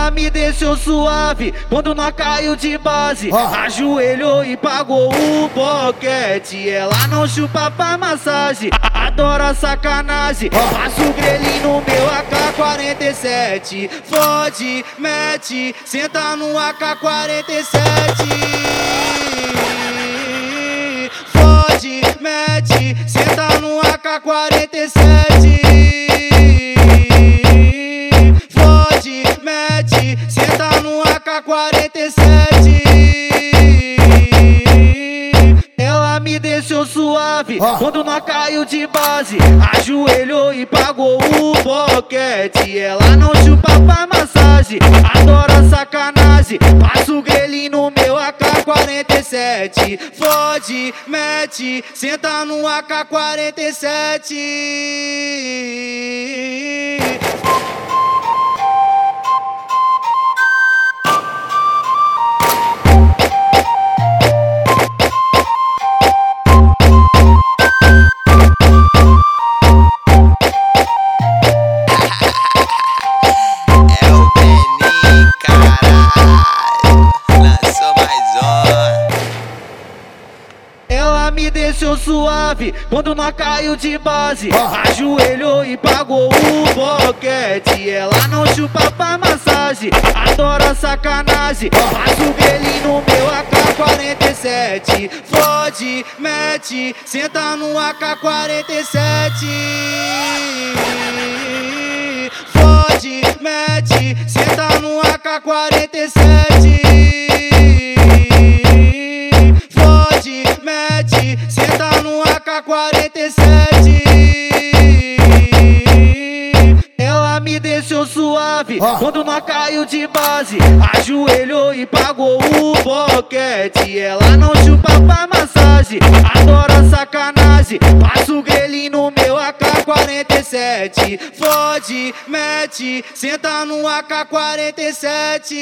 Ela me deixou suave quando nós caiu de base. Ajoelhou e pagou o boquete. Ela não chupa pra massagem, adora sacanagem. Passa o grelhinho no meu AK-47. Fode, mete, senta no AK-47. Fode, mete, senta no AK-47. Senta no AK-47. Ela me deixou suave Ah. quando nós caiu de base. Ajoelhou e pagou o boquete. Ela não chupa pra massagem, adora sacanagem. Passa o grelhinho no meu AK-47. Fode, mete, senta no AK-47. Ela me deixou suave quando nós caiu de base. Ajoelhou e pagou o boquete. Ela não chupa pra massagem, adora sacanagem. Passa o grelhinho no meu AK-47. Fode, mete, senta no AK-47. Fode, mete, senta no AK-47. Senta no AK-47. Ela me deixou suave quando nós caiu de base. Ajoelhou e pagou o boquete. Ela não chupa pra massagem, adora sacanagem. Passa o grelhinho no meu AK-47. Fode, mete, senta no AK-47.